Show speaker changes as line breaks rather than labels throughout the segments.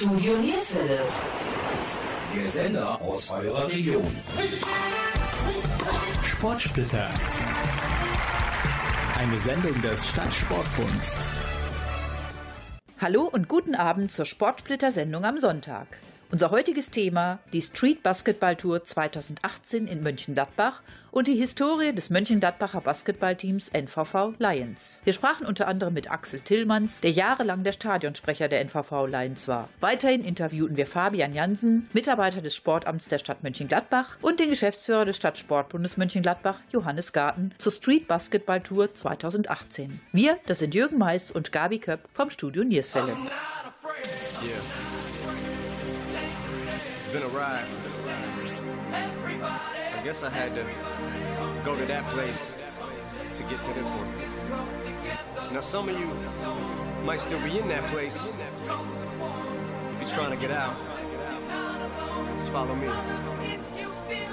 Studio Nierswelle.
Der Sender aus eurer Region.
Sportsplitter. Eine Sendung des Stadtsportbunds.
Hallo und guten Abend zur Sportsplitter-Sendung am Sonntag. Unser heutiges Thema die Street Basketball Tour 2018 in Mönchengladbach und die Historie des Mönchengladbacher Basketballteams NVV Lions. Wir sprachen unter anderem mit Axel Tillmanns, der jahrelang der Stadionsprecher der NVV Lions war. Weiterhin interviewten wir Fabian Jansen, Mitarbeiter des Sportamts der Stadt Mönchengladbach und den Geschäftsführer des Stadtsportbundes Mönchengladbach, Johannes Garten, zur Street Basketball Tour 2018. Wir, das sind Jürgen Mais und Gabi Köpp vom Studio Nierswelle.
Yeah. It's been a ride. I guess I had to go to that place to get to this one. Now, some of you might still be in that place. If you're trying to get out, just follow me.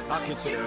I'll get you.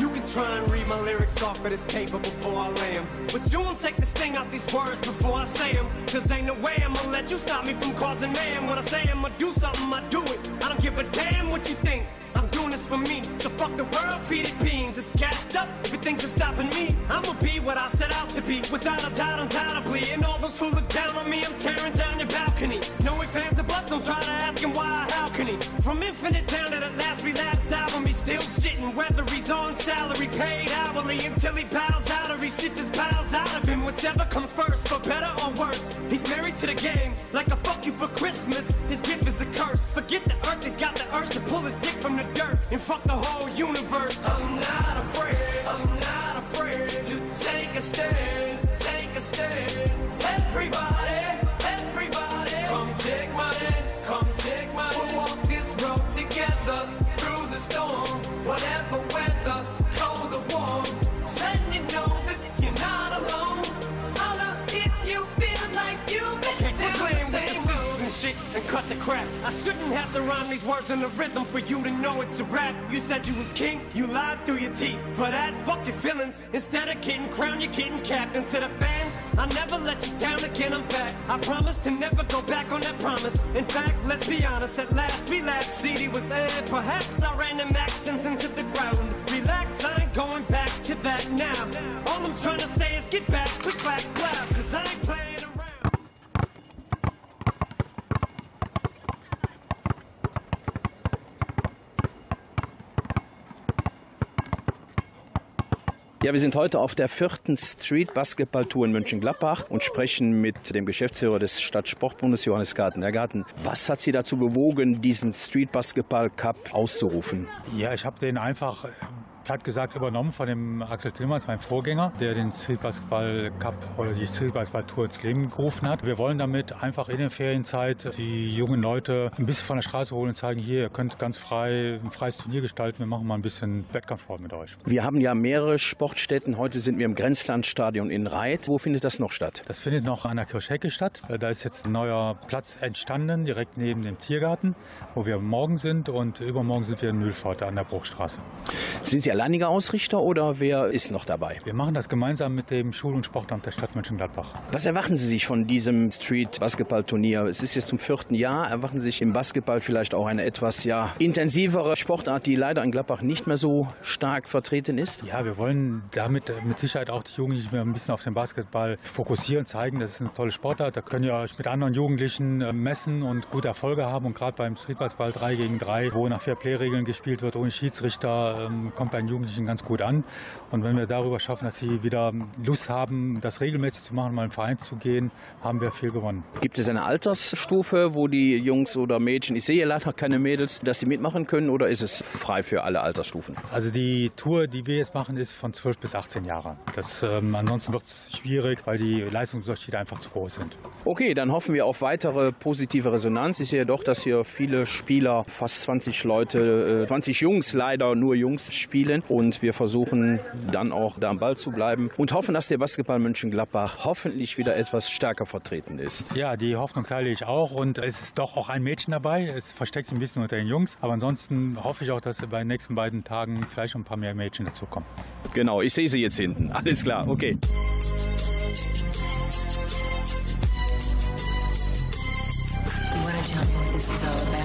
You can try and read my lyrics off of this paper before I lay 'em, But you won't take the sting out these words before I say 'em. Cause ain't no way I'm gonna let you stop me from causing man. When I say I'm gonna do something, I do it. I don't give a damn what you think. I'm doing this for me. So fuck the world, feed it beans. It's gassed up. Everything's just stopping me. I'ma be what I set out to be. Without a doubt, undoubtedly. And all those who look down on me, I'm tearing down your balcony. No ifs, fans of bust, don't try to ask him why, how can he? From infinite down to the last relapse album, he's still shitting. Whether he's on salary, paid hourly, until he bows out or he shit just bows out of him. Whichever comes first, for better or worse. He's married to the game, like a fuck you for Christmas. His gift is a curse. Forget the earth, he's got the urge to pull his dick from the dirt and fuck the whole crap. I shouldn't have to rhyme these words in the rhythm for you to know it's a rap. You said you was king, you lied through your teeth. For that, fuck your feelings. Instead of getting crowned, you're getting capped into the bands. I never let you down again, I'm back. I promise to never go back on that promise. In fact, let's be honest, at last we laughed. CD was aired. Perhaps I ran them accents into the ground. Relax, I ain't going back to that now.
Ja, wir sind heute auf der vierten Street Basketball Tour in Mönchengladbach und sprechen mit dem Geschäftsführer des Stadtsportbundes Johannes Garten. Was hat Sie dazu bewogen, diesen Street Basketball Cup auszurufen?
Ja, ich habe den einfach platt gesagt übernommen von dem Axel Tillmanns, meinem Vorgänger, der den Street Basketball Cup oder die Street Basketball Tour ins Leben gerufen hat. Wir wollen damit einfach in der Ferienzeit die jungen Leute ein bisschen von der Straße holen und zeigen, hier, ihr könnt ganz frei ein freies Turnier gestalten, wir machen mal ein bisschen Wettkampfsport mit euch.
Wir haben ja mehrere Sportstätten. Heute sind wir im Grenzlandstadion in Reit. Wo findet das noch statt?
Das findet noch an der Kirchhecke statt. Da ist jetzt ein neuer Platz entstanden, direkt neben dem Tiergarten, wo wir morgen sind und übermorgen sind wir in Mühlpforte an der Bruchstraße.
Sind Sie alleiniger Ausrichter oder wer ist noch dabei?
Wir machen das gemeinsam mit dem Schul- und Sportamt der Stadt Mönchengladbach.
Was erwarten Sie sich von diesem Street Basketball Turnier? Es ist jetzt zum vierten Jahr. Erwarten Sie sich im Basketball vielleicht auch eine etwas ja, intensivere Sportart, die leider in Gladbach nicht mehr so stark vertreten ist?
Ja, wir wollen damit äh, mit Sicherheit auch die Jugendlichen ein bisschen auf den Basketball fokussieren, zeigen, das ist eine tolle Sportart. Da könnt ihr euch mit anderen Jugendlichen äh, messen und gute Erfolge haben. Und gerade beim Streetballball 3 gegen 3, wo nach Fair-Play-Regeln gespielt wird, ohne Schiedsrichter, ähm, kommt bei den Jugendlichen ganz gut an. Und wenn wir darüber schaffen, dass sie wieder Lust haben, das regelmäßig zu machen, mal im Verein zu gehen, haben wir viel gewonnen.
Gibt es eine Altersstufe, wo die Jungs oder Mädchen, ich sehe leider keine Mädels, dass sie mitmachen können oder ist es frei für alle Altersstufen?
Also die Tour, die wir jetzt machen, ist von 12 bis 18 Jahre. Das, ähm, ansonsten wird es schwierig, weil die Leistungsunterschiede einfach zu groß sind.
Okay, dann hoffen wir auf weitere positive Resonanz. Ich sehe doch, dass hier viele Spieler, fast 20 Leute, äh, 20 Jungs leider nur Jungs spielen und wir versuchen dann auch da am Ball zu bleiben und hoffen, dass der Basketball Mönchengladbach hoffentlich wieder etwas stärker vertreten ist.
Ja, die Hoffnung teile ich auch und es ist doch auch ein Mädchen dabei. Es versteckt sich ein bisschen unter den Jungs, aber ansonsten hoffe ich auch, dass bei den nächsten beiden Tagen vielleicht ein paar mehr Mädchen dazukommen.
Genau, ich sehe sie jetzt hinten. Alles klar, okay.
want to tell me what this is all about?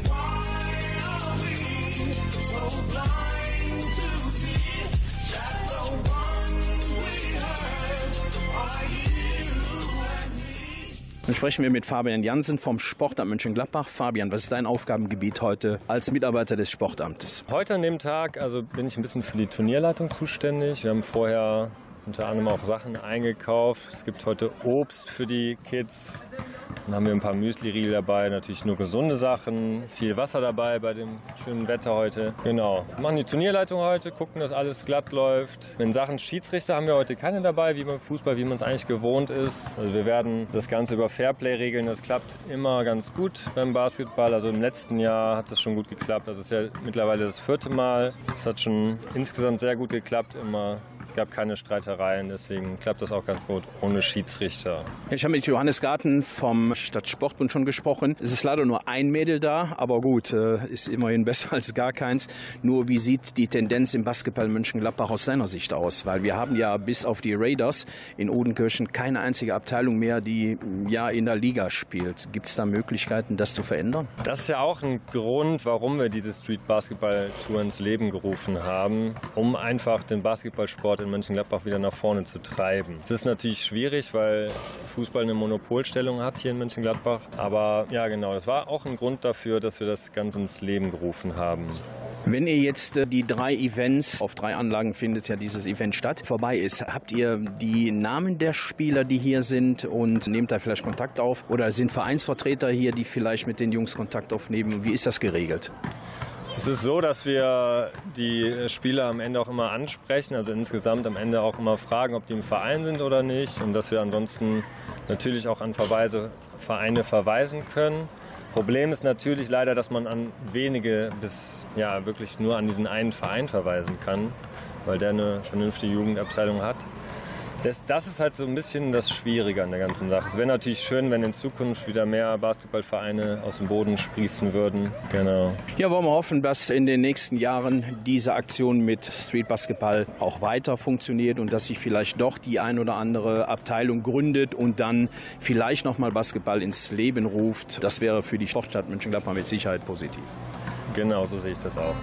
Dann sprechen wir mit Fabian Jansen vom Sportamt Mönchengladbach. Fabian, was ist dein Aufgabengebiet heute als Mitarbeiter des Sportamtes?
Heute an dem Tag also bin ich ein bisschen für die Turnierleitung zuständig. Wir haben vorher unter anderem auch Sachen eingekauft. Es gibt heute Obst für die Kids. Dann haben wir ein paar Müsli-Riegel dabei, natürlich nur gesunde Sachen. Viel Wasser dabei bei dem schönen Wetter heute. Genau. Wir machen die Turnierleitung heute, gucken, dass alles glatt läuft. In Sachen Schiedsrichter haben wir heute keine dabei, wie beim Fußball, wie man es eigentlich gewohnt ist. Also wir werden das Ganze über Fairplay regeln. Das klappt immer ganz gut beim Basketball. Also im letzten Jahr hat das schon gut geklappt. Also es ist ja mittlerweile das vierte Mal. Es hat schon insgesamt sehr gut geklappt immer. Es gab keine Streitereien, deswegen klappt das auch ganz gut ohne Schiedsrichter.
Ich habe mit Johannes Garten vom Stadtsportbund schon gesprochen. Es ist leider nur ein Mädel da, aber gut, äh, ist immerhin besser als gar keins. Nur wie sieht die Tendenz im Basketball Mönchengladbach aus deiner Sicht aus? Weil wir haben ja bis auf die Raiders in Odenkirchen keine einzige Abteilung mehr, die ja in der Liga spielt. Gibt es da Möglichkeiten, das zu verändern?
Das ist ja auch ein Grund, warum wir diese Street Basketball Tour ins Leben gerufen haben, um einfach den Basketballsport in Mönchengladbach wieder nach vorne zu treiben. Das ist natürlich schwierig, weil Fußball eine Monopolstellung hat hier in Mönchengladbach. Aber ja, genau, das war auch ein Grund dafür, dass wir das Ganze ins Leben gerufen haben.
Wenn ihr jetzt äh, die drei Events, auf drei Anlagen findet ja dieses Event statt, vorbei ist, habt ihr die Namen der Spieler, die hier sind und nehmt da vielleicht Kontakt auf? Oder sind Vereinsvertreter hier, die vielleicht mit den Jungs Kontakt aufnehmen? Wie ist das geregelt?
Es ist so, dass wir die Spieler am Ende auch immer ansprechen, also insgesamt am Ende auch immer fragen, ob die im Verein sind oder nicht und dass wir ansonsten natürlich auch an Verweise, Vereine verweisen können. Problem ist natürlich leider, dass man an wenige bis ja wirklich nur an diesen einen Verein verweisen kann, weil der eine vernünftige Jugendabteilung hat. Das, das ist halt so ein bisschen das Schwierige an der ganzen Sache. Es wäre natürlich schön, wenn in Zukunft wieder mehr Basketballvereine aus dem Boden sprießen würden. Genau.
Ja, wollen wir hoffen, dass in den nächsten Jahren diese Aktion mit Street Basketball auch weiter funktioniert und dass sich vielleicht doch die ein oder andere Abteilung gründet und dann vielleicht nochmal Basketball ins Leben ruft. Das wäre für die Sportstadt Mönchengladbach mit Sicherheit positiv.
Genau, so sehe ich das auch.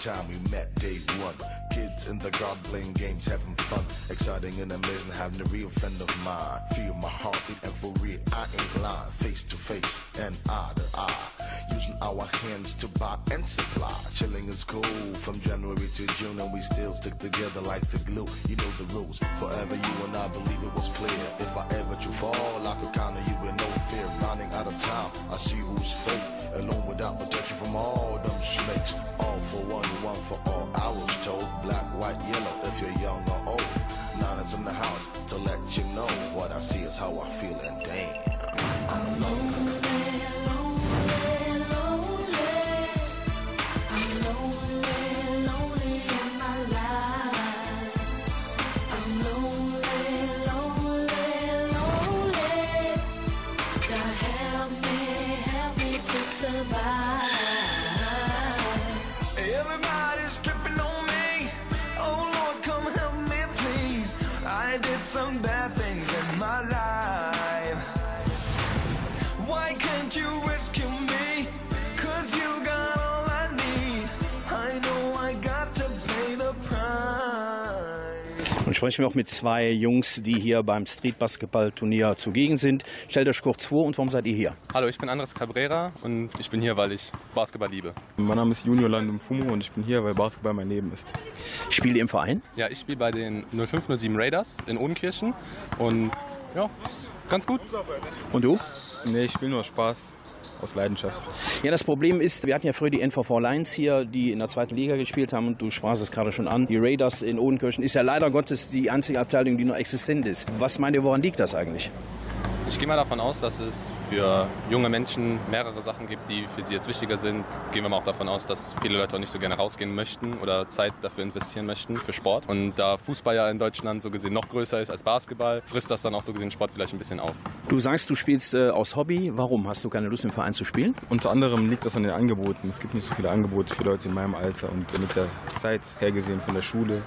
Time we met, day one. Kids in the garden playing games, having fun. Exciting and amazing, having a real friend of mine. Feel my heartbeat real, I ain't lying. Face to face and eye to eye. Using our hands to buy and supply. Chilling is cool from January to June, and we still stick together like the glue. You know the rules. Forever you and I believe it was clear. If I ever to fall, I could count on you with no fear. Running out of time, I see who's fake. Alone without protection from all them snakes. All for one, one for all. I was told black, white, yellow. If you're young or old, nine is in the house to let you know what I see is how I feel, and damn. I'm
sprechen wir auch mit zwei Jungs, die hier beim Streetbasketball-Turnier zugegen sind. Stellt euch kurz vor und warum seid ihr hier?
Hallo, ich bin Andres Cabrera und ich bin hier, weil ich Basketball liebe.
Mein Name ist Junior Landum Fumo und ich bin hier, weil Basketball mein Leben ist.
Spielt ihr im Verein?
Ja, ich spiele bei den 0507 Raiders in Odenkirchen und ja, ist ganz gut.
Und du?
Nee, ich spiele nur Spaß aus Leidenschaft.
Ja, das Problem ist, wir hatten ja früher die NVV Lions hier, die in der zweiten Liga gespielt haben und du sprachst es gerade schon an. Die Raiders in Odenkirchen ist ja leider Gottes die einzige Abteilung, die noch existent ist. Was meint ihr, woran liegt das eigentlich?
Ich gehe mal davon aus, dass es für junge Menschen mehrere Sachen gibt, die für sie jetzt wichtiger sind. Gehen wir mal auch davon aus, dass viele Leute auch nicht so gerne rausgehen möchten oder Zeit dafür investieren möchten für Sport. Und da Fußball ja in Deutschland so gesehen noch größer ist als Basketball, frisst das dann auch so gesehen Sport vielleicht ein bisschen auf.
Du sagst, du spielst äh, aus Hobby. Warum? Hast du keine Lust im Verein zu spielen?
Unter anderem liegt das an den Angeboten. Es gibt nicht so viele Angebote für Leute in meinem Alter und mit der Zeit hergesehen von der Schule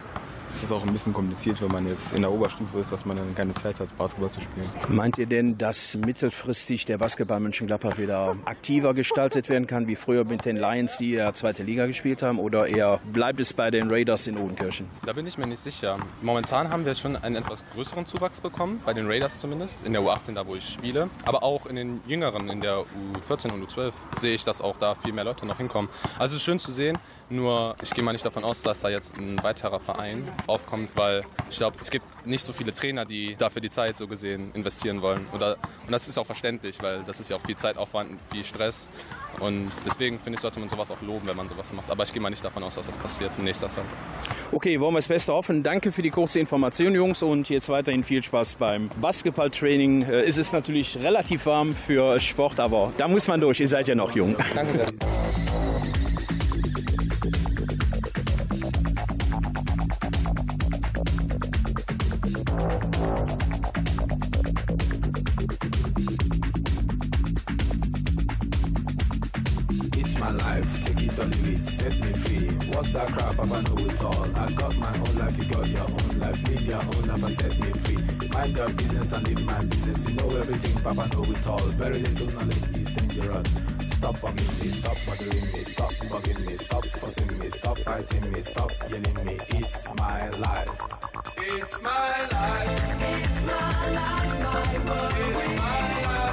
ist es auch ein bisschen kompliziert, wenn man jetzt in der Oberstufe ist, dass man dann keine Zeit hat, Basketball zu spielen.
Meint ihr denn, dass mittelfristig der Basketball Mönchengladbach wieder aktiver gestaltet werden kann, wie früher mit den Lions, die ja zweite Liga gespielt haben, oder eher bleibt es bei den Raiders in Odenkirchen?
Da bin ich mir nicht sicher. Momentan haben wir schon einen etwas größeren Zuwachs bekommen, bei den Raiders zumindest, in der U18, da wo ich spiele. Aber auch in den Jüngeren, in der U14 und U12, sehe ich, dass auch da viel mehr Leute noch hinkommen. Also es ist schön zu sehen, nur ich gehe mal nicht davon aus, dass da jetzt ein weiterer Verein aufkommt, weil ich glaube, es gibt nicht so viele Trainer, die dafür die Zeit so gesehen investieren wollen. Oder, und das ist auch verständlich, weil das ist ja auch viel Zeitaufwand und viel Stress. Und deswegen finde ich, sollte man sowas auch loben, wenn man sowas macht. Aber ich gehe mal nicht davon aus, dass das passiert in nächster Zeit.
Okay, wollen wir das Beste hoffen. Danke für die kurze Information, Jungs, und jetzt weiterhin viel Spaß beim Basketballtraining. Äh, ist es natürlich relativ warm für Sport, aber da muss man durch. Ihr seid ja noch jung.
Danke.
That crap? I know it all. I got my own life, you got your own life. Live your own life and set me free. Mind your business and live my business. You know everything, Papa know it all. Very little knowledge is dangerous. Stop bugging me, stop bothering me, stop bugging me, stop fussing me, stop fighting me, stop yelling me. It's my life.
It's my life. It's my life, my world. It's my life.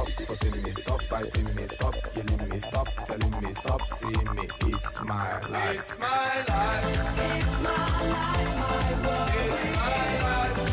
stop fussing me, stop fighting me, stop yelling me, stop telling me, stop seeing me. It's my life.
It's my life. It's my life, my world. It's my life. It's my life, my problem. It's my life.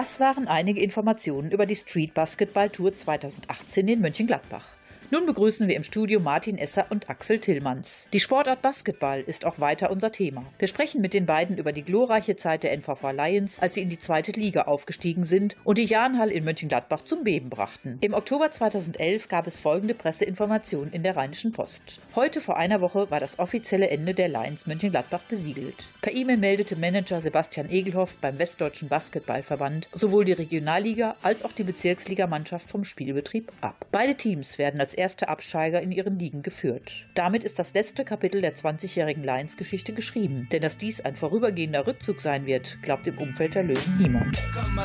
Das waren einige Informationen über die Street Basketball Tour 2018 in Mönchengladbach. Nun begrüßen wir im Studio Martin Esser und Axel Tillmanns. Die Sportart Basketball ist auch weiter unser Thema. Wir sprechen mit den beiden über die glorreiche Zeit der NVV Lions, als sie in die zweite Liga aufgestiegen sind und die Jahnhall in Mönchengladbach zum Beben brachten. Im Oktober 2011 gab es folgende Presseinformation in der Rheinischen Post. Heute vor einer Woche war das offizielle Ende der Lions Mönchengladbach besiegelt. Per E-Mail meldete Manager Sebastian Egelhoff beim Westdeutschen Basketballverband sowohl die Regionalliga als auch die Bezirksligamannschaft vom Spielbetrieb ab. Beide Teams werden als erste Absteiger in ihren Ligen geführt. Damit ist das letzte Kapitel der 20-jährigen Lions-Geschichte geschrieben. Denn dass dies ein vorübergehender Rückzug sein wird, glaubt im Umfeld der Löwen niemand.
Come,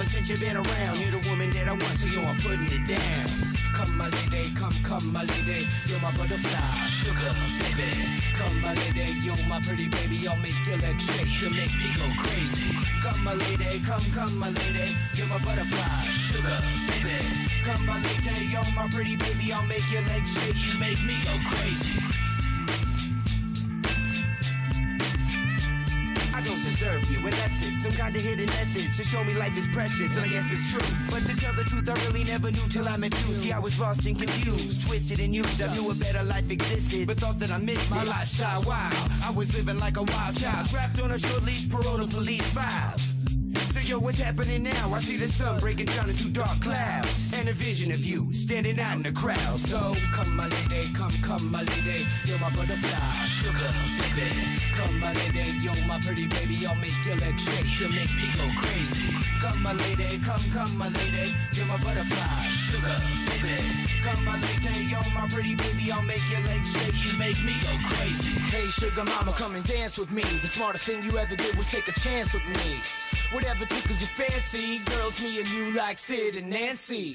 Ever since you've been around, you're the woman that I want, so yo, I'm putting it down. Come, my lady, come, come, my lady, you're my butterfly, sugar, baby. Come, my lady, you're my pretty baby, I'll make your legs shake, you make me go crazy. Come, my lady, come, come, my lady, you're my butterfly, sugar, baby. Come, my lady, you're my pretty baby, I'll make your legs shake, you make me go crazy. Don't you, it. Some kind of hidden message to show me life is precious, and I guess it's true. But to tell the truth, I really never knew till I met you. See, I was lost and confused, twisted and used. I knew a better life existed, but thought that I missed my lifestyle. Wild, I was living like a wild child, trapped on a short leash, paroled to police files. So yo, what's happening now? I see the sun breaking down into dark clouds And a vision of you standing out in the crowd. So come my lady, come, come my lady You're my butterfly, sugar, baby. Come my lady, you're my pretty baby I'll make your legs shake, you make me go crazy. Come my lady, come, come my lady You're my butterfly, sugar, baby. Come my lady, you're my pretty baby I'll make your legs shake, you make me go crazy. Hey sugar mama, come and dance with me. The smartest thing you ever did was take a chance with me. Whatever tickles your fancy, girls, me and you like Sid and Nancy.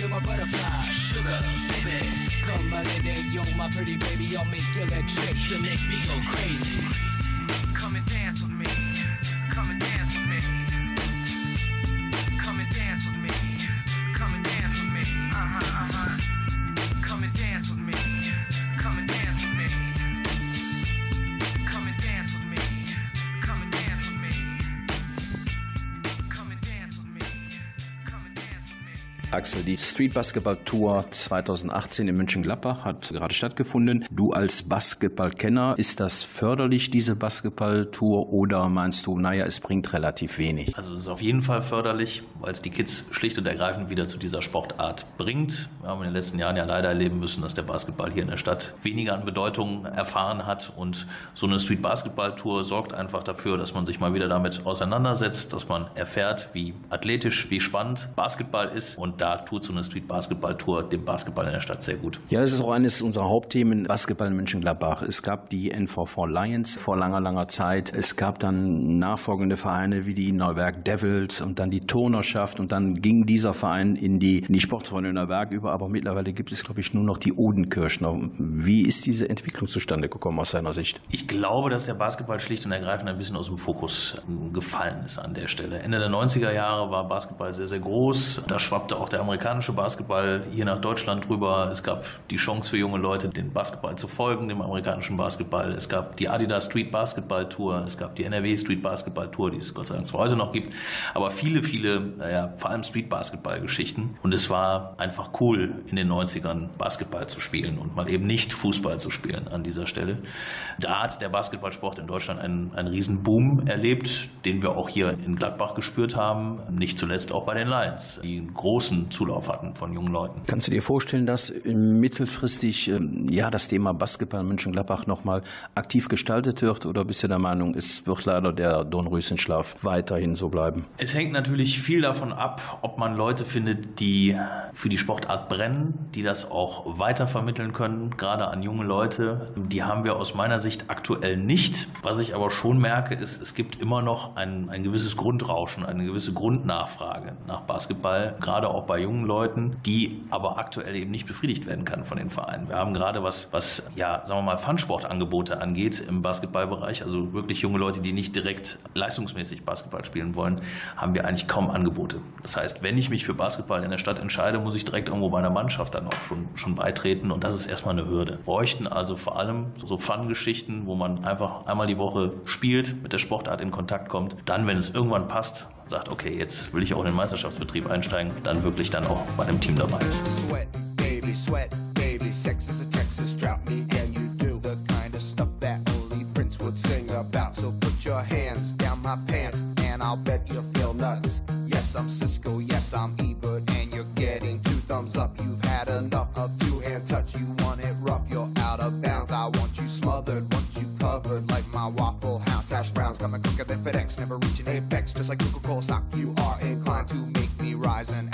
You're my butterfly, sugar, baby. Come, my lady, you're my pretty baby. I'll make legs shake. You make me go crazy. Come and dance with me. Come and dance
Axel, die Street Basketball Tour 2018 in Mönchengladbach hat gerade stattgefunden. Du als Basketballkenner, ist das förderlich, diese Basketball-Tour, oder meinst du, naja, es bringt relativ wenig?
Also es ist auf jeden Fall förderlich, weil es die Kids schlicht und ergreifend wieder zu dieser Sportart bringt. Wir haben in den letzten Jahren ja leider erleben müssen, dass der Basketball hier in der Stadt weniger an Bedeutung erfahren hat. Und so eine Street Basketball Tour sorgt einfach dafür, dass man sich mal wieder damit auseinandersetzt, dass man erfährt, wie athletisch, wie spannend Basketball ist. Und da tut so eine Street Basketball Tour dem Basketball in der Stadt sehr gut.
Ja, das ist auch eines unserer Hauptthemen, Basketball in Mönchengladbach. Es gab die NVV Lions vor langer, langer Zeit. Es gab dann nachfolgende Vereine wie die Neuwerk Devils und dann die Turnerschaft und dann ging dieser Verein in die, in die Sportfreunde Neuwerk über, aber mittlerweile gibt es, glaube ich, nur noch die Odenkirchner. Wie ist diese Entwicklung zustande gekommen aus seiner Sicht?
Ich glaube, dass der Basketball schlicht und ergreifend ein bisschen aus dem Fokus gefallen ist an der Stelle. Ende der 90er Jahre war Basketball sehr, sehr groß. Da schwappte auch der amerikanische Basketball hier nach Deutschland rüber. Es gab die Chance für junge Leute, den Basketball zu folgen, dem amerikanischen Basketball. Es gab die Adidas Street Basketball Tour, es gab die NRW Street Basketball Tour, die es Gott sei Dank zwar heute noch gibt, aber viele, viele, naja, vor allem Street Basketball Geschichten. Und es war einfach cool, in den 90ern Basketball zu spielen und mal eben nicht Fußball zu spielen an dieser Stelle. Da hat der Basketballsport in Deutschland einen, einen riesen Boom erlebt, den wir auch hier in Gladbach gespürt haben, nicht zuletzt auch bei den Lions, die einen großen Zulauf hatten von jungen Leuten.
Kannst du dir vorstellen, dass mittelfristig ähm, ja das Thema Basketball in Mönchengladbach nochmal aktiv gestaltet wird oder bist du der Meinung, es wird leider der Dornröschenschlaf weiterhin so bleiben?
Es hängt natürlich viel davon ab, ob man Leute findet, die für die Sportart brennen, die das auch weiter vermitteln können, gerade an junge Leute. Die haben wir aus meiner Sicht aktuell nicht. Was ich aber schon merke, ist, es gibt immer noch ein, ein gewisses Grundrauschen, eine gewisse Grundnachfrage nach Basketball, gerade auch bei jungen Leuten, die aber aktuell eben nicht befriedigt werden kann von den Vereinen. Wir haben gerade was, was ja, sagen wir mal, Funsportangebote angeht im Basketballbereich, also wirklich junge Leute, die nicht direkt leistungsmäßig Basketball spielen wollen, haben wir eigentlich kaum Angebote. Das heißt, wenn ich mich für Basketball in der Stadt entscheide, muss ich direkt irgendwo bei einer Mannschaft dann auch schon, schon beitreten und das ist erstmal eine Hürde. Bräuchten also vor allem so Fun-Geschichten, wo man einfach einmal die Woche spielt, mit der Sportart in Kontakt kommt, dann, wenn es irgendwann passt, sagt, okay, jetzt will ich auch in den Meisterschaftsbetrieb einsteigen, dann wirklich dann auch bei dem Team dabei ist.
Sweat, baby, sweat, baby, sex is a Texas drought. Me and you do the kind of stuff that only Prince would sing about. So put your hands down my pants, and I'll bet you'll feel nuts. Yes, I'm Cisco, yes, I'm never reaching apex. Just like Coca-Cola stock, you are inclined to make me rise an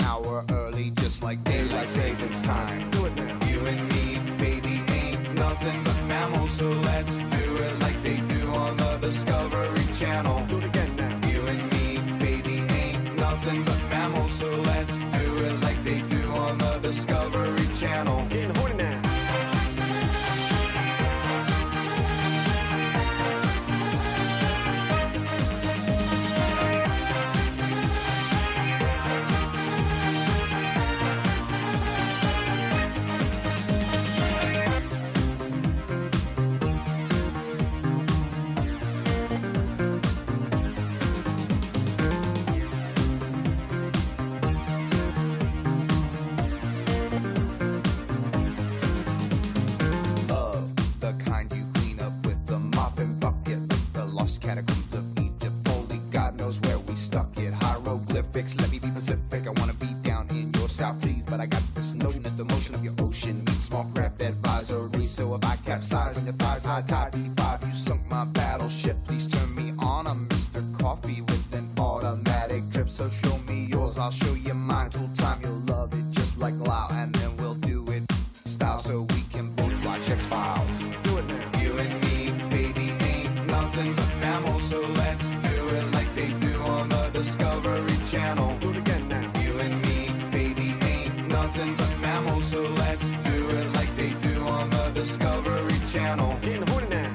so let's do it like they do on the Discovery Channel. Getting horny now.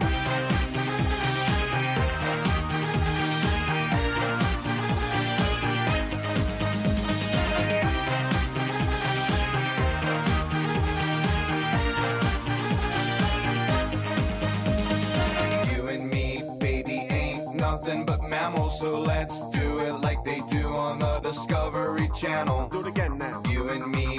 You and me, baby, ain't nothing but mammals, so let's do it like they do on the Discovery Channel. Do it again now. You and me,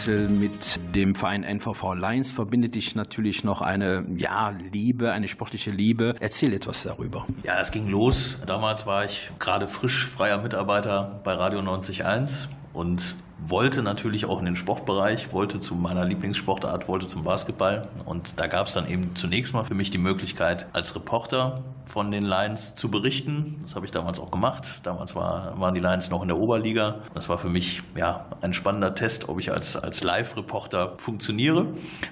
Axel, mit dem Verein NVV Lions verbindet dich natürlich noch eine ja, Liebe, eine sportliche Liebe. Erzähl etwas darüber.
Ja, es ging los. Damals war ich gerade frisch freier Mitarbeiter bei Radio 90.1 und wollte natürlich auch in den Sportbereich, wollte zu meiner Lieblingssportart, wollte zum Basketball. Und da gab es dann eben zunächst mal für mich die Möglichkeit, als Reporter von den Lions zu berichten. Das habe ich damals auch gemacht. Damals war, waren die Lions noch in der Oberliga. Das war für mich ja, ein spannender Test, ob ich als, als Live-Reporter funktioniere.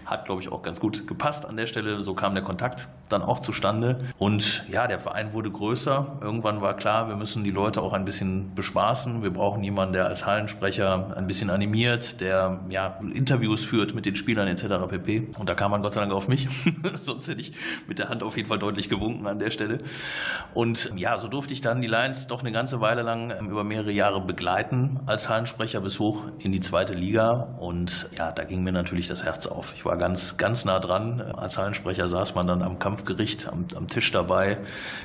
Hat, glaube ich, auch ganz gut gepasst an der Stelle. So kam der Kontakt dann auch zustande. Und ja, der Verein wurde größer. Irgendwann war klar, wir müssen die Leute auch ein bisschen bespaßen. Wir brauchen jemanden, der als Hallensprecher ein bisschen animiert, der ja, Interviews führt mit den Spielern etc. pp. Und da kam man Gott sei Dank auf mich. Sonst hätte ich mit der Hand auf jeden Fall deutlich gewunken an der Stelle. Und ja, so durfte ich dann die Lions doch eine ganze Weile lang ähm, über mehrere Jahre begleiten als Hallensprecher bis hoch in die zweite Liga. Und ja, da ging mir natürlich das Herz auf. Ich war ganz, ganz nah dran. Als Hallensprecher saß man dann am Kampfgericht, am, am Tisch dabei,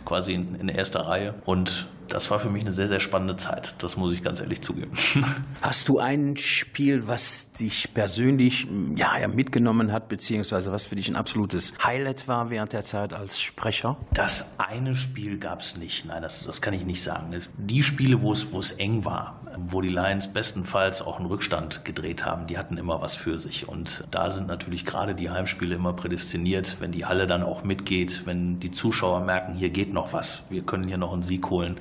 quasi in, in erster Reihe. Und das war für mich eine sehr, sehr spannende Zeit. Das muss ich ganz ehrlich zugeben.
Hast du ein Spiel, was dich persönlich ja, ja, mitgenommen hat, beziehungsweise was für dich ein absolutes Highlight war während der Zeit als Sprecher?
Das eine Spiel gab es nicht. Nein, das, das kann ich nicht sagen. Die Spiele, wo es, wo es eng war, wo die Lions bestenfalls auch einen Rückstand gedreht haben, die hatten immer was für sich. Und da sind natürlich gerade die Heimspiele immer prädestiniert, wenn die Halle dann auch mitgeht, wenn die Zuschauer merken, hier geht noch was, wir können hier noch einen Sieg holen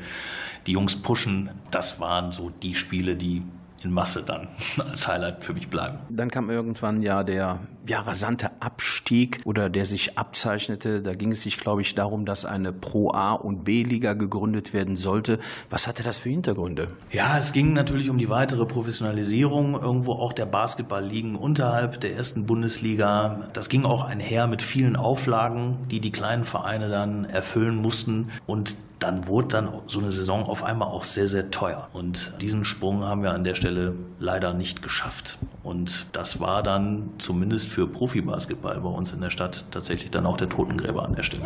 die Jungs pushen, das waren so die Spiele, die in Masse dann als Highlight für mich bleiben.
Dann kam irgendwann ja der ja, rasante Abstieg oder der sich abzeichnete. Da ging es sich, glaube ich, darum, dass eine Pro A und B-Liga gegründet werden sollte. Was hatte das für Hintergründe?
Ja, es ging natürlich um die weitere Professionalisierung irgendwo auch der Basketballligen unterhalb der ersten Bundesliga. Das ging auch einher mit vielen Auflagen, die die kleinen Vereine dann erfüllen mussten und dann wurde dann so eine Saison auf einmal auch sehr, sehr teuer. Und diesen Sprung haben wir an der Stelle leider nicht geschafft. Und das war dann zumindest für Profibasketball bei uns in der Stadt tatsächlich dann auch der Totengräber an der Stelle.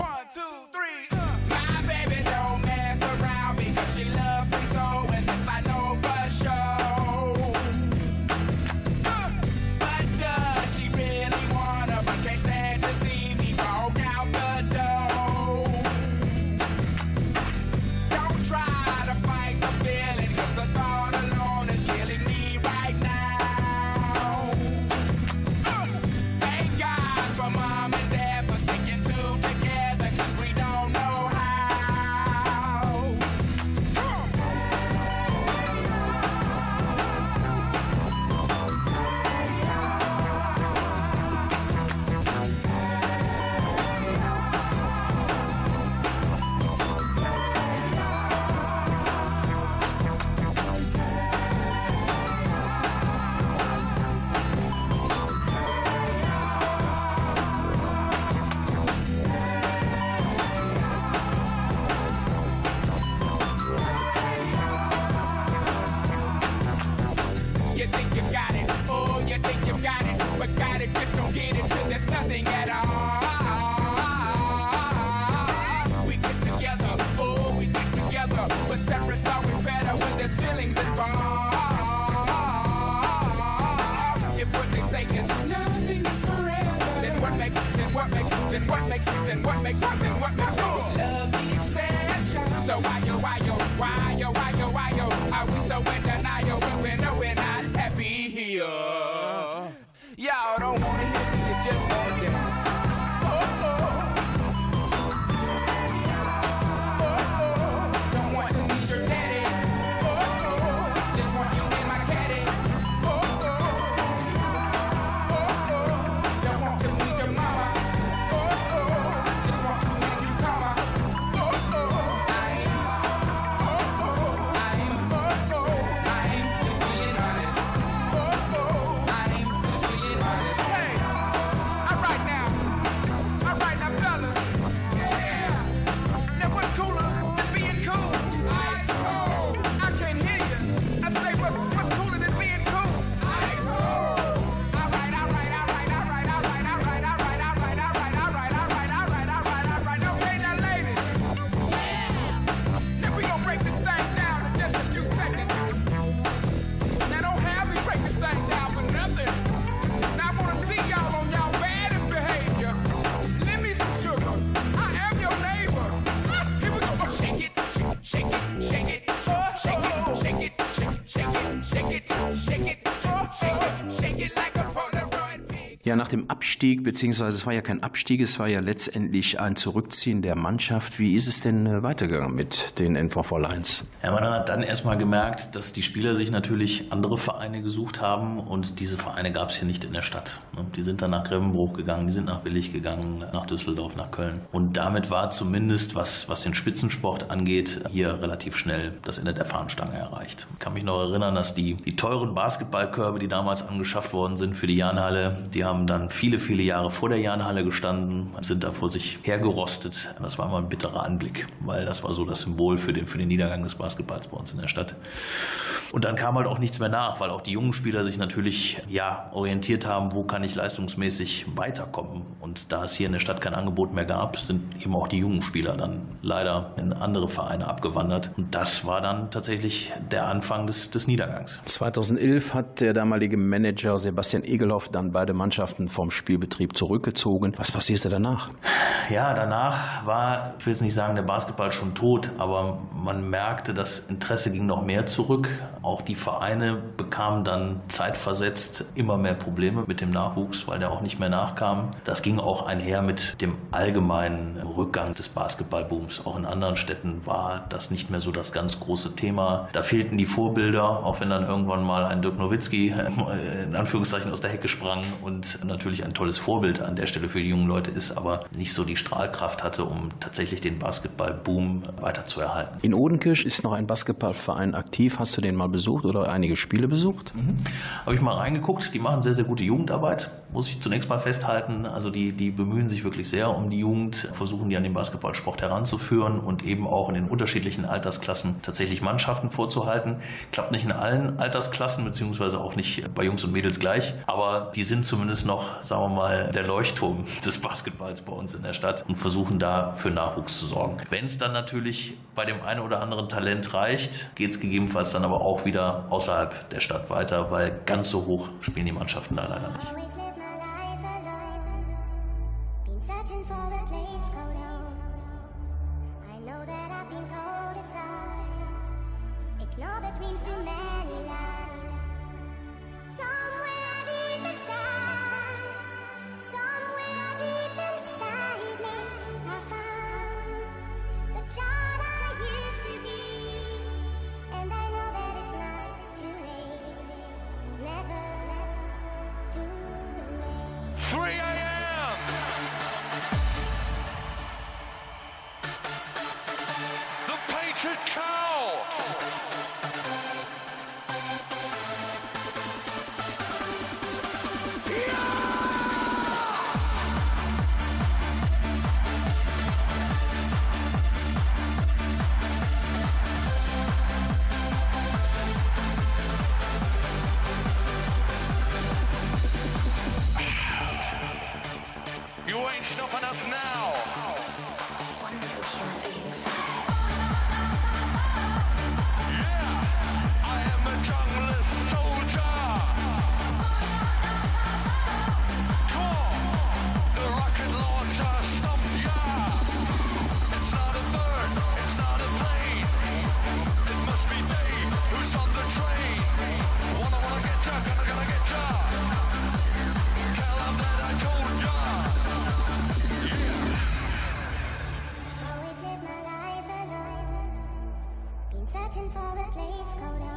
got it, just go get it, cause there's nothing at all. We get together, oh, we get together, but separate's always better when there's feelings involved. If what they say is nothing is forever, then what makes, then what makes, then what makes, then what makes, then what makes, love the exception. So why yo, why yo, why yo, why yo, why yo, are we so in just shake it, shake it, shake it like
Ja, nach dem Abstieg, beziehungsweise es war ja kein Abstieg, es war ja letztendlich ein Zurückziehen der Mannschaft. Wie ist es denn äh, weitergegangen mit den NVV Lions?
Ja, man hat dann erstmal gemerkt, dass die Spieler sich natürlich andere Vereine gesucht haben und diese Vereine gab es hier nicht in der Stadt. Ne? Die sind dann nach Grevenbruch gegangen, die sind nach Willig gegangen, nach Düsseldorf, nach Köln. Und damit war zumindest, was, was den Spitzensport angeht, hier relativ schnell das Ende der Fahnenstange erreicht. Ich kann mich noch erinnern, dass die, die teuren Basketballkörbe, die damals angeschafft worden sind für die Jahnhalle, die haben haben dann viele, viele Jahre vor der Jahnhalle gestanden, sind da vor sich hergerostet. Das war immer ein bitterer Anblick, weil das war so das Symbol für den, für den Niedergang des Basketballs bei uns in der Stadt. Und dann kam halt auch nichts mehr nach, weil auch die jungen Spieler sich natürlich ja, orientiert haben, wo kann ich leistungsmäßig weiterkommen. Und da es hier in der Stadt kein Angebot mehr gab, sind eben auch die jungen Spieler dann leider in andere Vereine abgewandert. Und das war dann tatsächlich der Anfang des, des Niedergangs.
2011 hat der damalige Manager Sebastian Egelhoff dann beide Mannschaften vom Spielbetrieb zurückgezogen. Was passierte danach?
Ja, danach war, ich will jetzt nicht sagen, der Basketball schon tot, aber man merkte, das Interesse ging noch mehr zurück. Auch die Vereine bekamen dann zeitversetzt immer mehr Probleme mit dem Nachwuchs, weil der auch nicht mehr nachkam. Das ging auch einher mit dem allgemeinen Rückgang des Basketballbooms. Auch in anderen Städten war das nicht mehr so das ganz große Thema. Da fehlten die Vorbilder, auch wenn dann irgendwann mal ein Dirk Nowitzki in Anführungszeichen aus der Hecke sprang und natürlich ein tolles Vorbild an der Stelle für die jungen Leute ist, aber nicht so die Strahlkraft hatte, um tatsächlich den Basketballboom weiterzuerhalten.
In Odenkirch ist noch ein Basketballverein aktiv. Hast du den mal besucht oder einige Spiele besucht?
Mhm. Habe ich mal reingeguckt. Die machen sehr, sehr gute Jugendarbeit, muss ich zunächst mal festhalten. Also die, die bemühen sich wirklich sehr um die Jugend, versuchen die an den Basketballsport heranzuführen und eben auch in den unterschiedlichen Altersklassen tatsächlich Mannschaften vorzuhalten. Klappt nicht in allen Altersklassen, beziehungsweise auch nicht bei Jungs und Mädels gleich, aber die sind zumindest noch, sagen wir mal, der Leuchtturm des Basketballs bei uns in der Stadt und versuchen da für Nachwuchs zu sorgen. Wenn es dann natürlich bei dem einen oder anderen Talent reicht, geht es gegebenenfalls dann aber auch wieder außerhalb der Stadt weiter, weil ganz so hoch spielen die Mannschaften da leider nicht.
for place called home. I know that I've been called. Ignore the dreams to man.
ain't stopping us now.
cold.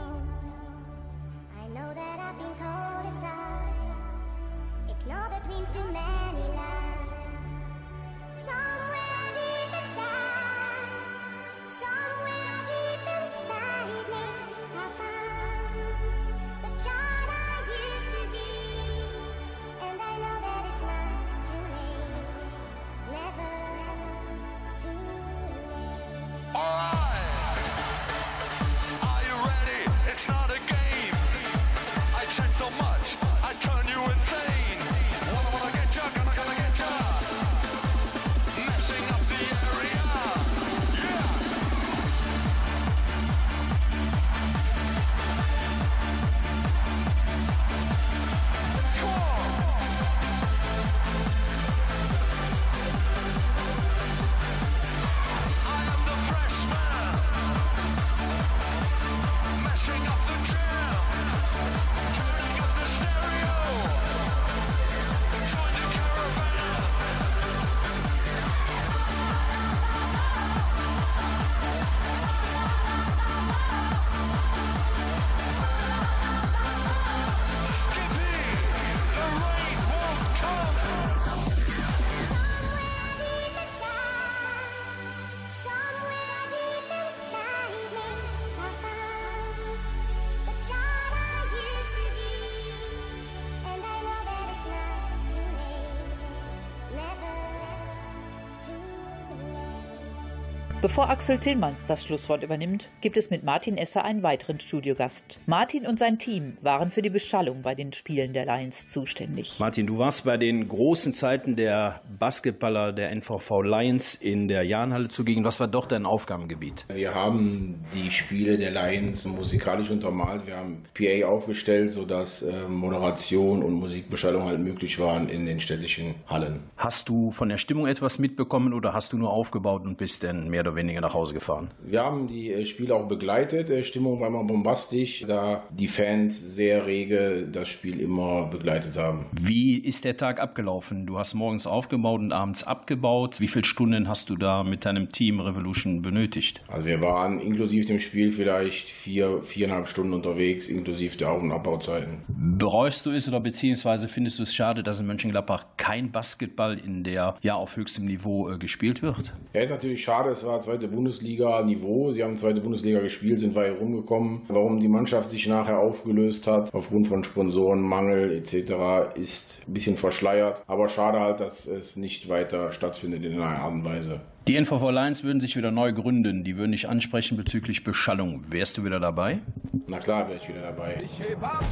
Bevor Axel Tillmanns das Schlusswort übernimmt, gibt es mit Martin Esser einen weiteren Studiogast. Martin und sein Team waren für die Beschallung bei den Spielen der Lions zuständig.
Martin, du warst bei den großen Zeiten der Basketballer der NVV Lions in der Jahnhalle zugegen. Was war doch dein Aufgabengebiet?
Wir haben die Spiele der Lions musikalisch untermalt. Wir haben PA aufgestellt, sodass äh, Moderation und Musikbeschallung halt möglich waren in den städtischen Hallen.
Hast du von der Stimmung etwas mitbekommen oder hast du nur aufgebaut und bist dann mehr oder weniger nach Hause gefahren?
Wir haben die äh, Spiele auch begleitet. Die Stimmung war immer bombastisch, da die Fans sehr rege das Spiel immer begleitet haben.
Wie ist der Tag abgelaufen? Du hast morgens aufgebaut und abends abgebaut. Wie viele Stunden hast du da mit deinem Team Revolution benötigt?
Also wir waren inklusive dem Spiel vielleicht vier, viereinhalb Stunden unterwegs, inklusive der Auf- und Abbauzeiten.
Bereust du es oder beziehungsweise findest du es schade, dass in Mönchengladbach kein Basketball in der ja auf höchstem Niveau äh, gespielt wird?
Ja, ist natürlich schade. Es war zweite Bundesliga-Niveau. Sie haben zweite Bundesliga gespielt, sind weit rumgekommen. Warum die Mannschaft sich nachher aufgelöst hat, aufgrund von Sponsorenmangel etc., ist ein bisschen verschleiert. Aber schade halt, dass es nicht weiter stattfindet in einer Art und Weise.
Die NVV Lions würden sich wieder neu gründen. Die würden dich ansprechen bezüglich Beschallung. Wärst du wieder dabei?
Na klar, wäre ich wieder dabei.
Ich heb ab,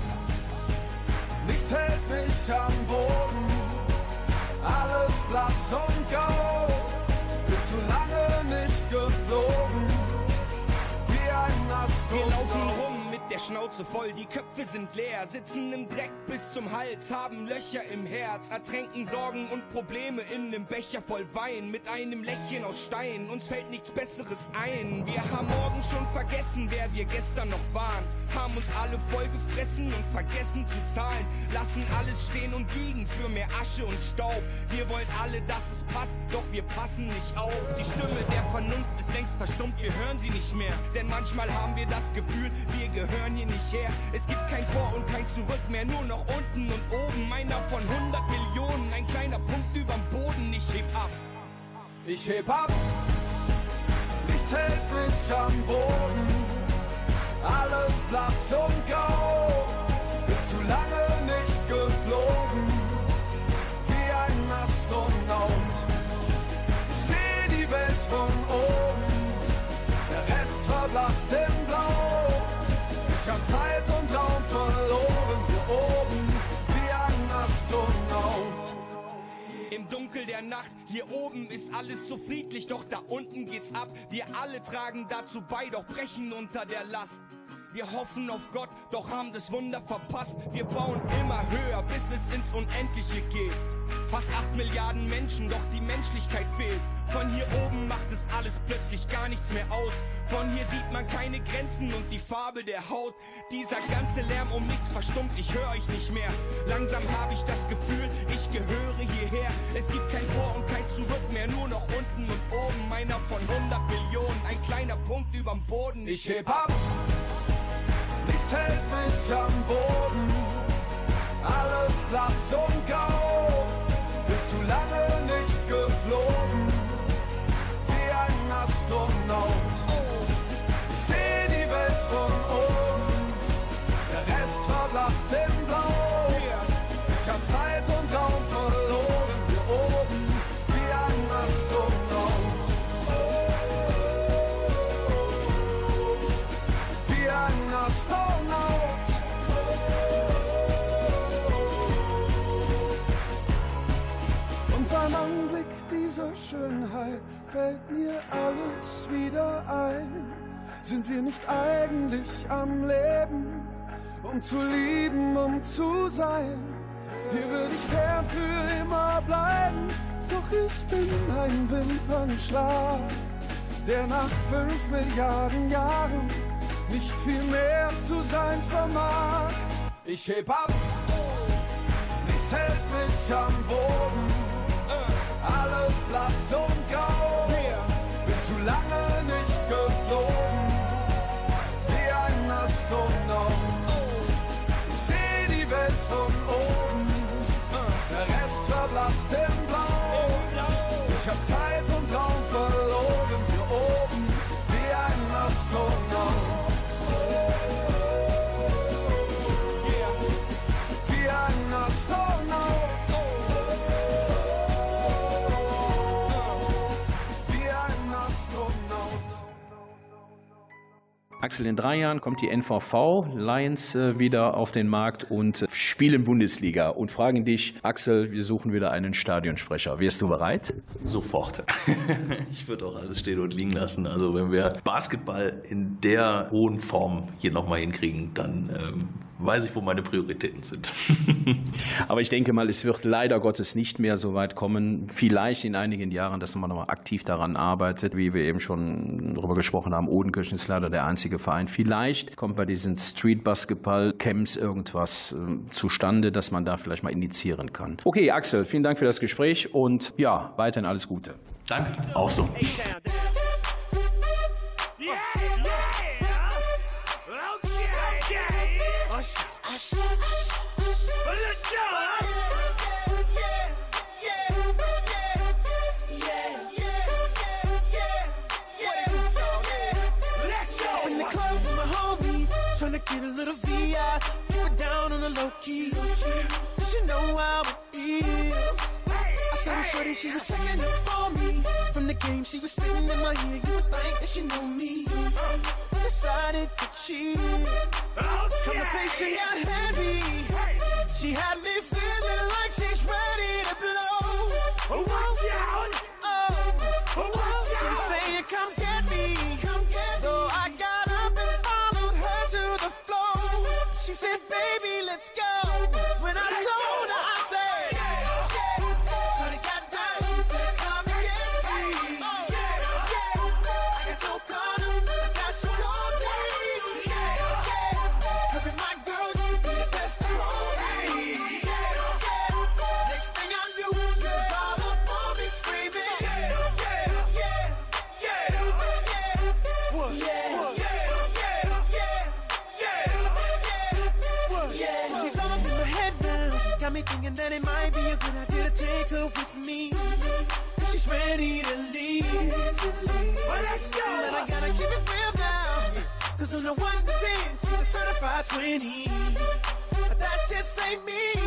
nichts hält mich am Boden. Alles blass und grau, bin zu lange geflogen. Wie ein Astronaut.
Der Schnauze voll, die Köpfe sind leer, sitzen im Dreck bis zum Hals, haben Löcher im Herz, ertränken Sorgen und Probleme in nem Becher voll Wein, mit einem Lächeln aus Stein, uns fällt nichts Besseres ein. Wir haben morgen schon vergessen, wer wir gestern noch waren, haben uns alle voll gefressen und vergessen zu zahlen, lassen alles stehen und liegen für mehr Asche und Staub. Wir wollen alle, dass es passt, doch wir passen nicht auf. Die Stimme der Vernunft ist längst verstummt, wir hören sie nicht mehr, denn manchmal haben wir das Gefühl, wir gehören hier nicht her. Es gibt kein Vor und kein Zurück mehr, nur noch unten und oben. Einer von 100 Millionen, ein kleiner Punkt überm Boden. Ich heb ab.
Ich heb ab, nichts hält mich am Boden. Alles blass und grau, bin zu lange nicht geflogen. Wie ein Astronaut. Ich seh die Welt von oben, der Rest verblasst im Blau. Ich hab Zeit und Raum verloren, hier oben, wie ein Astronaut.
Im Dunkel der Nacht, hier oben ist alles so friedlich, doch da unten geht's ab. Wir alle tragen dazu bei, doch brechen unter der Last. Wir hoffen auf Gott, doch haben das Wunder verpasst. Wir bauen immer höher, bis es ins Unendliche geht. Fast acht Milliarden Menschen, doch die Menschlichkeit fehlt. Von hier oben macht es alles plötzlich gar nichts mehr aus. Von hier sieht man keine Grenzen und die Farbe der Haut. Dieser ganze Lärm um nichts verstummt, ich höre euch nicht mehr. Langsam habe ich das Gefühl, ich gehöre hierher. Es gibt kein Vor und kein Zurück mehr, nur noch unten und oben. Einer von 100 Millionen, ein kleiner Punkt überm Boden.
Ich heb ab, nichts hält mich am Boden. Alles blass und grau, bin zu lange nicht geflogen. Wie ein Astronaut. Ich seh die Welt von oben, der Rest verblasst im Blau. Ich hab Zeit und Raum verloren, hier oben, wie ein Astronaut. Wie ein. Dieser Schönheit fällt mir alles wieder ein. Sind wir nicht eigentlich am Leben, um zu lieben, um zu sein? Hier würde ich gern für immer bleiben, doch ich bin ein Wimpernschlag, der nach fünf Milliarden Jahren nicht viel mehr zu sein vermag. Ich heb ab, nichts hält mich am Boden. Blass und grau, bin zu lange nicht geflogen, wie ein Astronaut. Ich seh die Welt von oben, der Rest verblasst im Blau. Ich hab Zeit und Raum verloren, hier oben, wie ein Astronaut.
Axel, in drei Jahren kommt die NVV Lions äh, wieder auf den Markt und äh, spielen Bundesliga und fragen dich, Axel, wir suchen wieder einen Stadionsprecher. Wärst du bereit?
Sofort. ich würde auch alles stehen und liegen lassen. Also wenn wir Basketball in der hohen Form hier nochmal hinkriegen, dann ähm, weiß ich, wo meine Prioritäten sind.
Aber ich denke mal, es wird leider Gottes nicht mehr so weit kommen. Vielleicht in einigen Jahren, dass man nochmal aktiv daran arbeitet, wie wir eben schon darüber gesprochen haben. Odenkirchen ist leider der einzige Verein. Vielleicht kommt bei diesen Street Basketball Camps irgendwas äh, zustande, dass man da vielleicht mal initiieren kann. Okay, Axel, vielen Dank für das Gespräch und ja, weiterhin alles Gute.
Danke, auch so.
Get a little down on the low key. She know. I saw her shorty, she was checking up on me. From the game, she was spitting in my ear. You would think that she know me. Decided to cheat. Conversation got heavy. She had me feeling like she's ready to blow. Watch out! 20. But that just ain't me.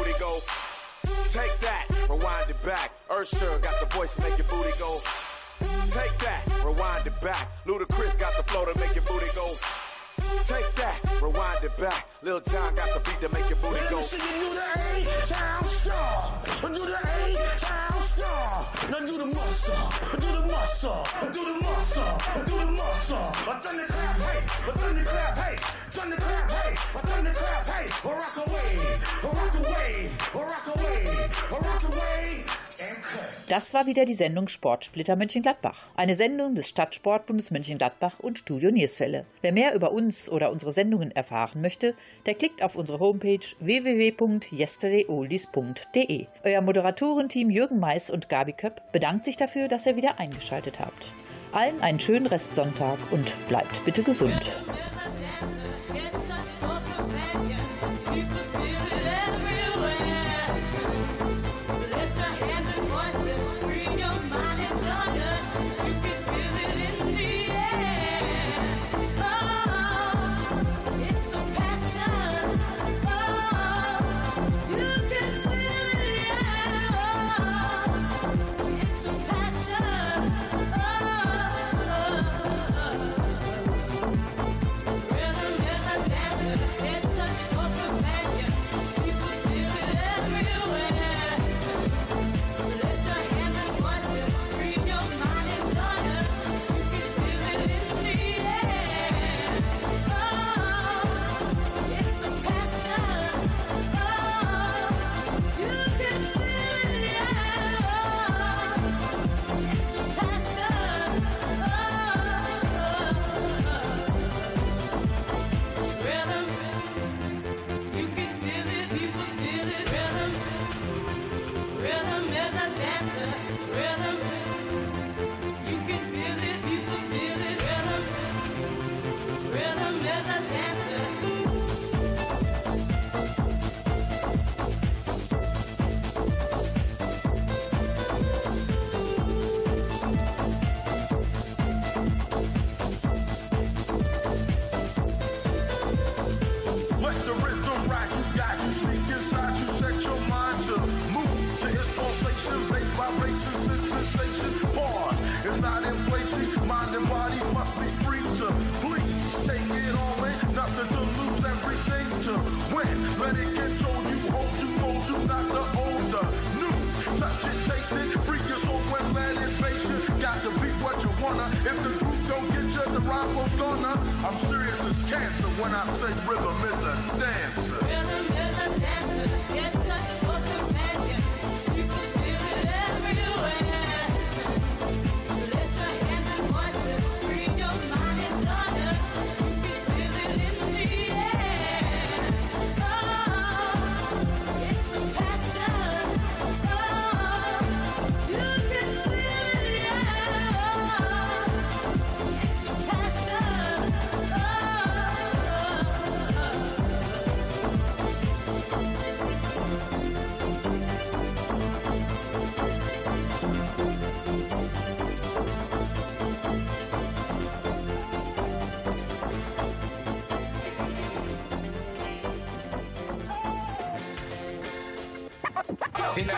booty go. Take that, rewind it back. Ursher got the voice to make your booty go. Take that, rewind it back. Ludacris got the flow to make your booty go. Take that, rewind it back. Lil John got the beat to make your booty go.
Do the A-Town star. Do the A-Town star. Now do the muscle. Do the muscle. Do the muscle. Do the muscle. Thunderclap, hey. Thunderclap, hey. Thunderclap, hey.
I turn the crowd, hey, or rock away, or rock away, or rock away, or rock away.
Das war wieder die Sendung Sportsplitter Mönchengladbach. Eine Sendung des Stadtsportbundes Mönchengladbach und Studio Nierswelle. Wer mehr über uns oder unsere Sendungen erfahren möchte, der klickt auf unsere Homepage www.yesterdayoldies.de. Euer Moderatorenteam Jürgen Mais und Gabi Köpp bedankt sich dafür, dass ihr wieder eingeschaltet habt. Allen einen schönen Restsonntag und bleibt bitte gesund.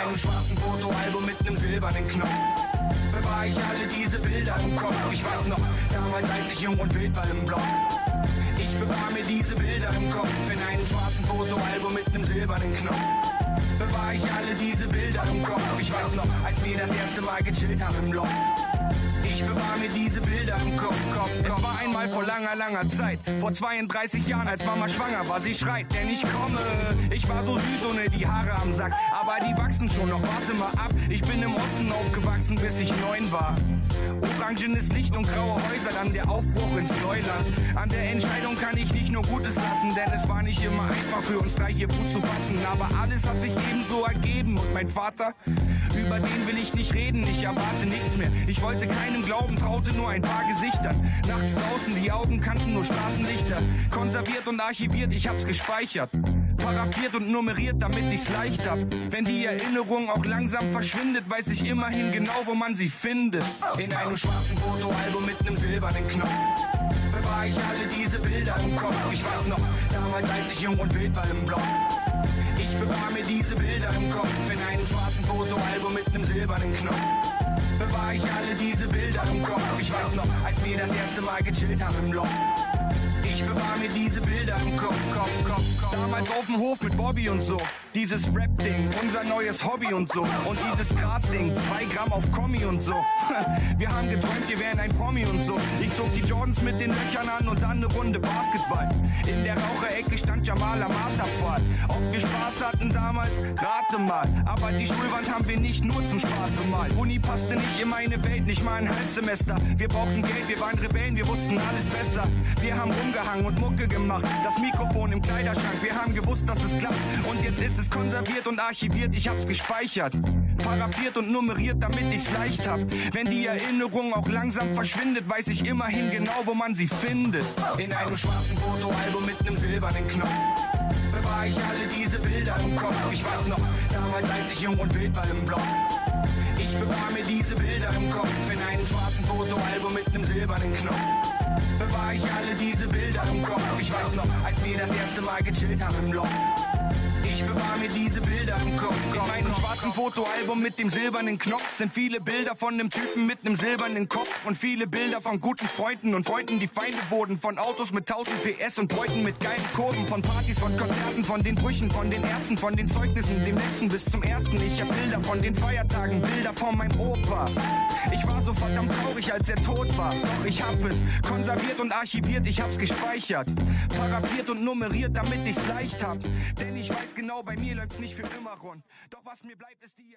Einem schwarzen Fotoalbum mit einem silbernen Knopf bewahre ich alle diese Bilder im Kopf. Ich weiß noch, damals als ich jung und wild war im Block. Ich bewahre mir diese Bilder im Kopf in einem schwarzen Fotoalbum mit einem silbernen Knopf. Bewahre ich alle diese Bilder im Kopf. Ich weiß noch, als wir das erste Mal gechillt haben im Loch. Mir diese Bilder im Kopf, Kopf, Kopf. Es war einmal vor langer, langer Zeit. Vor 32 Jahren, als Mama schwanger war, sie schreit, denn ich komme. Ich war so süß ohne die Haare am Sack. Aber die wachsen schon noch, warte mal ab. Ich bin im Osten aufgewachsen, bis ich neun war. Orangenes Licht und graue Häuser, dann der Aufbruch ins Neuland. An der Entscheidung kann ich nicht nur Gutes lassen, denn es war nicht immer einfach für uns drei hier Fuß zu fassen. Aber alles hat sich ebenso ergeben und mein Vater, über den will ich nicht reden, ich erwarte nichts mehr. Ich wollte keinem glauben, traute nur ein paar Gesichtern. Nachts draußen, die Augen kannten nur Straßenlichter. Konserviert und archiviert, ich hab's gespeichert. Paraphiert und nummeriert, damit ich's leicht hab. Wenn die Erinnerung auch langsam verschwindet, weiß ich immerhin genau, wo man sie findet. In einem schwarzen Fotoalbum mit nem silbernen Knopf bewahre ich alle diese Bilder im Kopf. Ich weiß noch, damals als ich jung und wild war im Block. Ich bewahre mir diese Bilder im Kopf in einem schwarzen Fotoalbum mit nem silbernen Knopf. Bewahre ich alle diese Bilder im Kopf. Ich weiß noch, als wir das erste Mal gechillt haben im Loch. Ich bewahre mir diese Bilder im Kopf, Kopf, Kopf, Kopf. Damals auf dem Hof mit Bobby und so. Dieses Rap-Ding, unser neues Hobby und so. Und dieses Gras-Ding, zwei Gramm auf Kommi und so. Wir haben geträumt, wir wären ein Promi und so. Ich zog die Jordans mit den Löchern an und dann eine Runde Basketball. In der Raucherecke stand Jamal am Marterpfahl. Ob wir Spaß hatten damals, rate mal. Aber die Schulwand haben wir nicht nur zum Spaß bemalt. Uni passte nicht in meine Welt, nicht mal ein Halbsemester. Wir brauchten Geld, wir waren Rebellen, wir wussten alles besser. Wir haben rumgehangen und Mucke gemacht. Das Mikrofon im Kleiderschrank, wir haben gewusst, dass es klappt. Und jetzt ist es konserviert und archiviert, ich hab's gespeichert. Paraphiert und nummeriert, damit ich's leicht hab. Wenn die Erinnerung auch langsam verschwindet, weiß ich immerhin genau, wo man sie findet. In einem schwarzen Fotoalbum mit nem silbernen Knopf bewahre ich alle diese Bilder im Kopf. Ich weiß noch, damals als ich jung und wild war im Block. Ich bewahre mir diese Bilder im Kopf in einem schwarzen Fotoalbum mit nem silbernen Knopf. Bewahre ich alle diese Bilder im Kopf. Ich weiß noch, als wir das erste Mal gechillt haben im Loch. Ich bewahre mir diese Bilder im Kopf. In meinem schwarzen Fotoalbum mit dem silbernen Knopf sind viele Bilder von einem Typen mit einem silbernen Kopf und viele Bilder von guten Freunden und Freunden, die Feinde wurden. Von Autos mit 1000 PS und Bräuten mit geilen Kurven. Von Partys, von Konzerten, von den Brüchen, von den Ärzten, von den Zeugnissen, dem letzten bis zum ersten. Ich hab Bilder von den Feiertagen, Bilder von meinem Opa. Ich war so verdammt traurig, als er tot war. Doch ich hab es konserviert und archiviert, ich hab's gespeichert. Paraphiert und nummeriert, damit ich's leicht hab. Denn ich weiß genau, bei mir läuft's nicht für immer rund. Doch was mir bleibt, ist die.